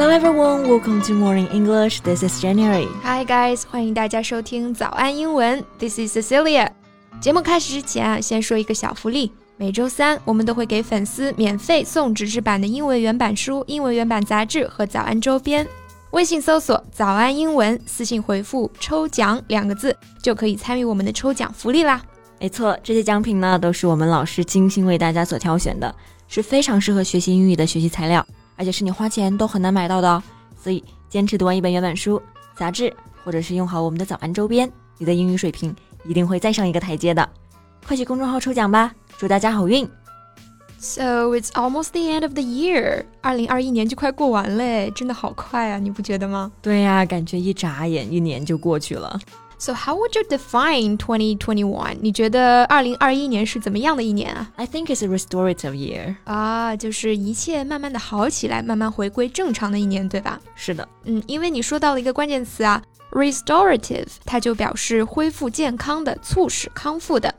Hello everyone, welcome to Morning English. This is January. Hi guys，欢迎大家收听早安英文。This is Cecilia。节目开始之前啊，先说一个小福利。每周三我们都会给粉丝免费送纸质版的英文原版书、英文原版杂志和早安周边。微信搜索“早安英文”，私信回复“抽奖”两个字，就可以参与我们的抽奖福利啦。没错，这些奖品呢都是我们老师精心为大家所挑选的，是非常适合学习英语的学习材料。而且是你花钱都很难买到的哦，所以坚持读完一本原版书、杂志，或者是用好我们的早安周边，你的英语水平一定会再上一个台阶的。快去公众号抽奖吧，祝大家好运！So it's almost the end of the year，二零二一年就快过完嘞，真的好快啊，你不觉得吗？对呀，感觉一眨眼一年就过去了。So how would you define 2021? 你觉得二零二一年是怎么样的一年啊？I think it's a restorative year. 啊，就是一切慢慢的好起来，慢慢回归正常的一年，对吧？是的，嗯，因为你说到了一个关键词啊，restorative，它就表示恢复健康的，促使康复的。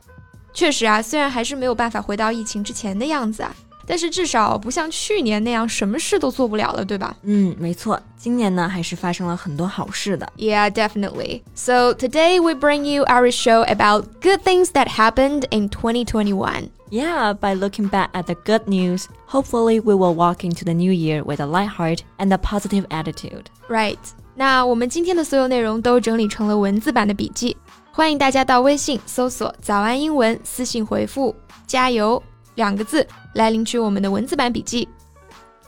确实啊，虽然还是没有办法回到疫情之前的样子啊。但是至少不像去年那样什么事都做不了了，对吧？嗯，没错，今年呢还是发生了很多好事的。Yeah, definitely. So today we bring you our show about good things that happened in 2021. Yeah, by looking back at the good news, hopefully we will walk into the new year with a light heart and a positive attitude. Right. 那我们今天的所有内容都整理成了文字版的笔记，欢迎大家到微信搜索“早安英文”，私信回复“加油” 两个字。来领取我们的文字版笔记。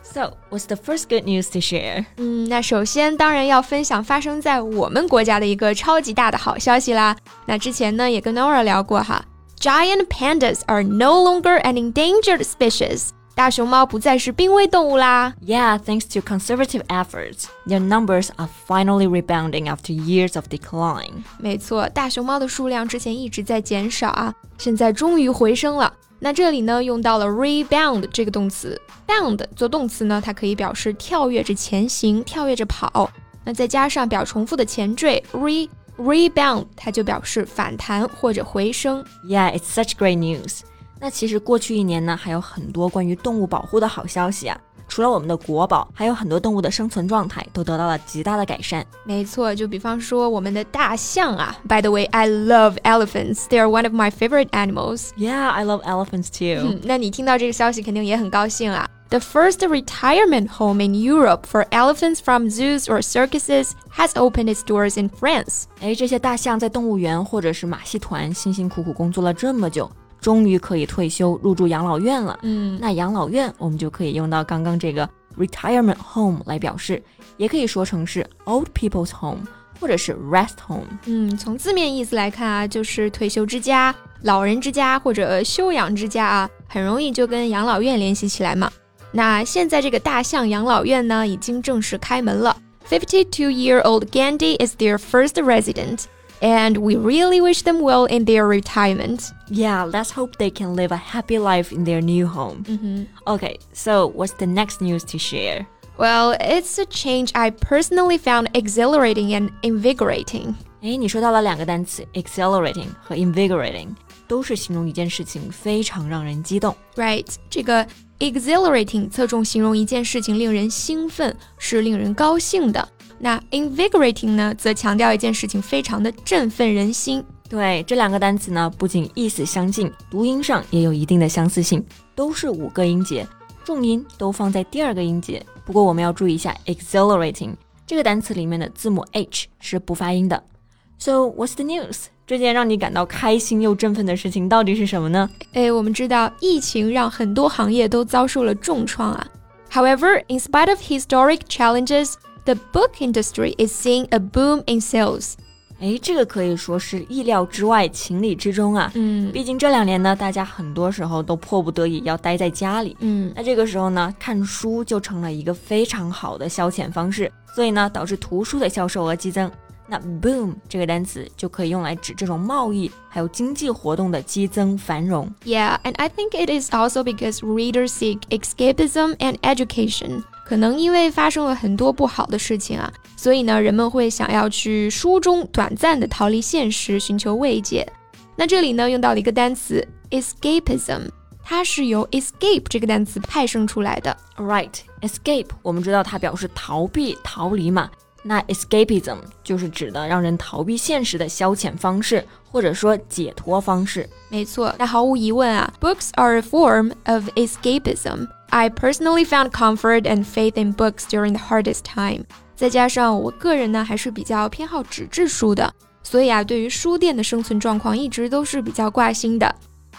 So, what's the first good news to share? 嗯，那首先当然要分享发生在我们国家的一个超级大的好消息啦。那之前呢也跟 Nora 聊过哈，Giant pandas are no longer an endangered species。大熊猫不再是濒危动物啦。Yeah, thanks to conservative efforts, their numbers are finally rebounding after years of decline. 没错，大熊猫的数量之前一直在减少啊，现在终于回升了。 那这里呢，用到了 rebound 这个动词，bound 做动词呢，它可以表示跳跃着前行，跳跃着跑。那再加上表重复的前缀 re rebound，它就表示反弹或者回升。Yeah, it's such great news. 那其实过去一年呢，还有很多关于动物保护的好消息啊。除了我们的国宝，还有很多动物的生存状态都得到了极大的改善。没错，就比方说我们的大象啊。By the way, I love elephants. They are one of my favorite animals. Yeah, I love elephants too. 嗯，那你听到这个消息肯定也很高兴啊。The first retirement home in Europe for elephants from zoos or circuses has opened its doors in France. 哎，这些大象在动物园或者是马戏团辛辛苦苦工作了这么久。 终于可以退休入住养老院了。嗯，那养老院我们就可以用到刚刚这个 retirement home 来表示，也可以说成是 old people's home 或者是 rest home。嗯，从字面意思来看啊，就是退休之家、老人之家或者休养之家啊，很容易就跟养老院联系起来嘛。那现在这个大象养老院呢，已经正式开门了。Fifty-two-year-old Gandhi is their first resident. and we really wish them well in their retirement. Yeah, let's hope they can live a happy life in their new home. Mm -hmm. Okay, so what's the next news to share? Well, it's a change I personally found exhilarating and invigorating. 哎，你说到了两个单词，exhilarating 和 invigorating，都是形容一件事情非常让人激动。Right，这个 exhilarating 侧重形容一件事情令人兴奋，是令人高兴的。 那 invigorating 呢，则强调一件事情非常的振奋人心。对，这两个单词呢，不仅意思相近，读音上也有一定的相似性，都是五个音节，重音都放在第二个音节。不过我们要注意一下，exhilarating 这个单词里面的字母 h 是不发音的。So what's the news？这件让你感到开心又振奋的事情到底是什么呢？哎，我们知道疫情让很多行业都遭受了重创啊。However, in spite of historic challenges, The book industry is seeing a boom in sales。哎，这个可以说是意料之外、情理之中啊。嗯，毕竟这两年呢，大家很多时候都迫不得已要待在家里。嗯，那这个时候呢，看书就成了一个非常好的消遣方式，所以呢，导致图书的销售额激增。那 boom 这个单词就可以用来指这种贸易还有经济活动的激增繁荣。Yeah, and I think it is also because readers seek escapism and education. 可能因为发生了很多不好的事情啊，所以呢，人们会想要去书中短暂的逃离现实，寻求慰藉。那这里呢，用到了一个单词 escapism。它是由 escape 这个单词派生出来的。Right，escape 我们知道它表示逃避、逃离嘛。那 escapism 就是指的让人逃避现实的消遣方式，或者说解脱方式。没错，那毫无疑问啊，books are a form of escapism. I personally found comfort and faith in books during the hardest time. 再加上我个人呢，还是比较偏好纸质书的，所以啊，对于书店的生存状况一直都是比较挂心的。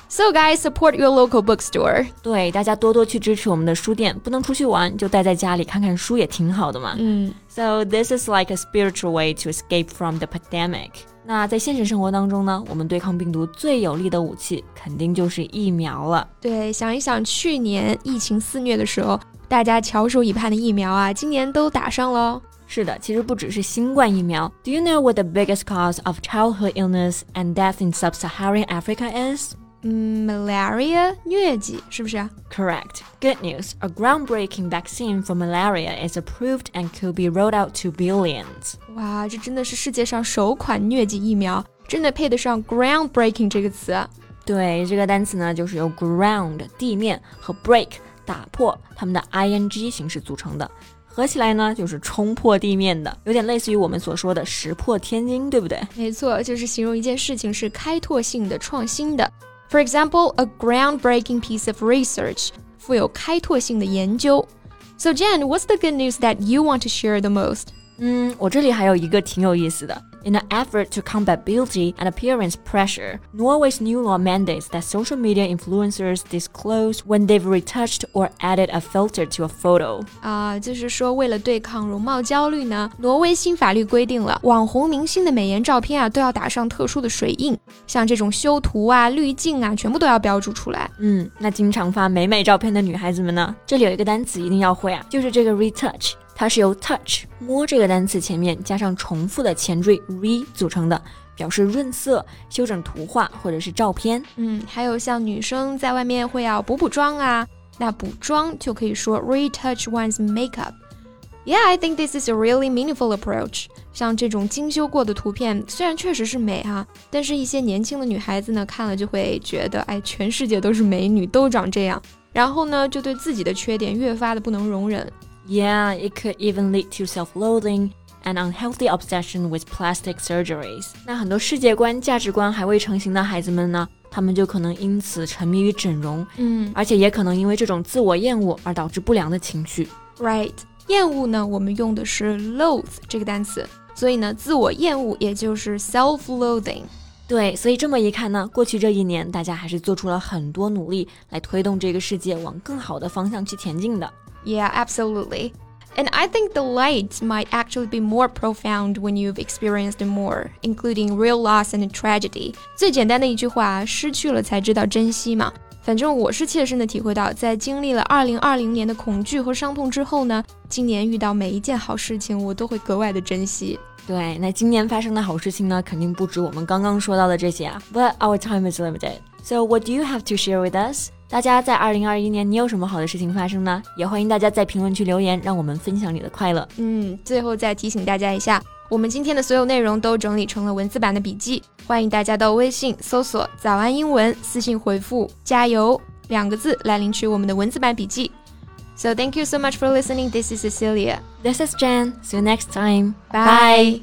So guys, support your local bookstore. 对，大家多多去支持我们的书店，不能出去玩，就待在家里看看书也挺好的嘛。嗯。So this is like a spiritual way to escape from the pandemic. 那在现实生活当中呢，我们对抗病毒最有力的武器肯定就是疫苗了。对，想一想去年疫情肆虐的时候，大家翘首以盼的疫苗啊，今年都打上了。是的，其实不只是新冠疫苗。Do you know what the biggest cause of childhood illness and death in sub-Saharan Africa is? Malaria 疟疾是不是？Correct. Good news. A groundbreaking vaccine for malaria is approved and could be rolled out to billions. 哇，这真的是世界上首款疟疾疫苗，真的配得上 groundbreaking 这个词。对，这个单词呢，就是由 ground 地面和 break 打破它们的 ing 形式组成的，合起来呢就是冲破地面的，有点类似于我们所说的石破天惊，对不对？没错，就是形容一件事情是开拓性的、创新的。For example, a groundbreaking piece of research, 富有开拓性的研究. So Jen, what's the good news that you want to share the most? 嗯，我这里还有一个挺有意思的。in an effort to combat beauty and appearance pressure, Norway's new law mandates that social media influencers disclose when they've retouched or added a filter to a photo. 啊，就是说为了对抗容貌焦虑呢，挪威新法律规定了，网红明星的美颜照片啊都要打上特殊的水印，像这种修图啊、滤镜啊，全部都要标注出来。嗯，那经常发美美照片的女孩子们呢，这里有一个单词一定要会啊，就是这个 retouch。它是由 touch 摸这个单词前面加上重复的前缀 re 组成的，表示润色、修整图画或者是照片。嗯，还有像女生在外面会要补补妆啊，那补妆就可以说 retouch one's makeup。Yeah, I think this is a really meaningful approach。像这种精修过的图片，虽然确实是美哈，但是一些年轻的女孩子呢，看了就会觉得，哎，全世界都是美女，都长这样，然后呢，就对自己的缺点越发的不能容忍。Yeah, it could even lead to self-loathing and unhealthy obsession with plastic surgeries. 那很多世界观、价值观还未成型的孩子们呢，他们就可能因此沉迷于整容，嗯，而且也可能因为这种自我厌恶而导致不良的情绪。Right，厌恶呢，我们用的是 loathe 这个单词，所以呢，自我厌恶也就是 self-loathing。对，所以这么一看呢，过去这一年，大家还是做出了很多努力来推动这个世界往更好的方向去前进的。Yeah, absolutely. And I think the light might actually be more profound when you've experienced more, including real loss and tragedy. 最简单的一句话，失去了才知道珍惜嘛。反正我是切身的体会到，在经历了2020年的恐惧和伤痛之后呢，今年遇到每一件好事情，我都会格外的珍惜。对，那今年发生的好事情呢，肯定不止我们刚刚说到的这些啊。But our time is limited, so what do you have to share with us? 大家在二零二一年，你有什么好的事情发生呢？也欢迎大家在评论区留言，让我们分享你的快乐。嗯，最后再提醒大家一下，我们今天的所有内容都整理成了文字版的笔记，欢迎大家到微信搜索“早安英文”，私信回复“加油”两个字来领取我们的文字版笔记。So thank you so much for listening. This is Cecilia. This is Jen. See you next time. Bye.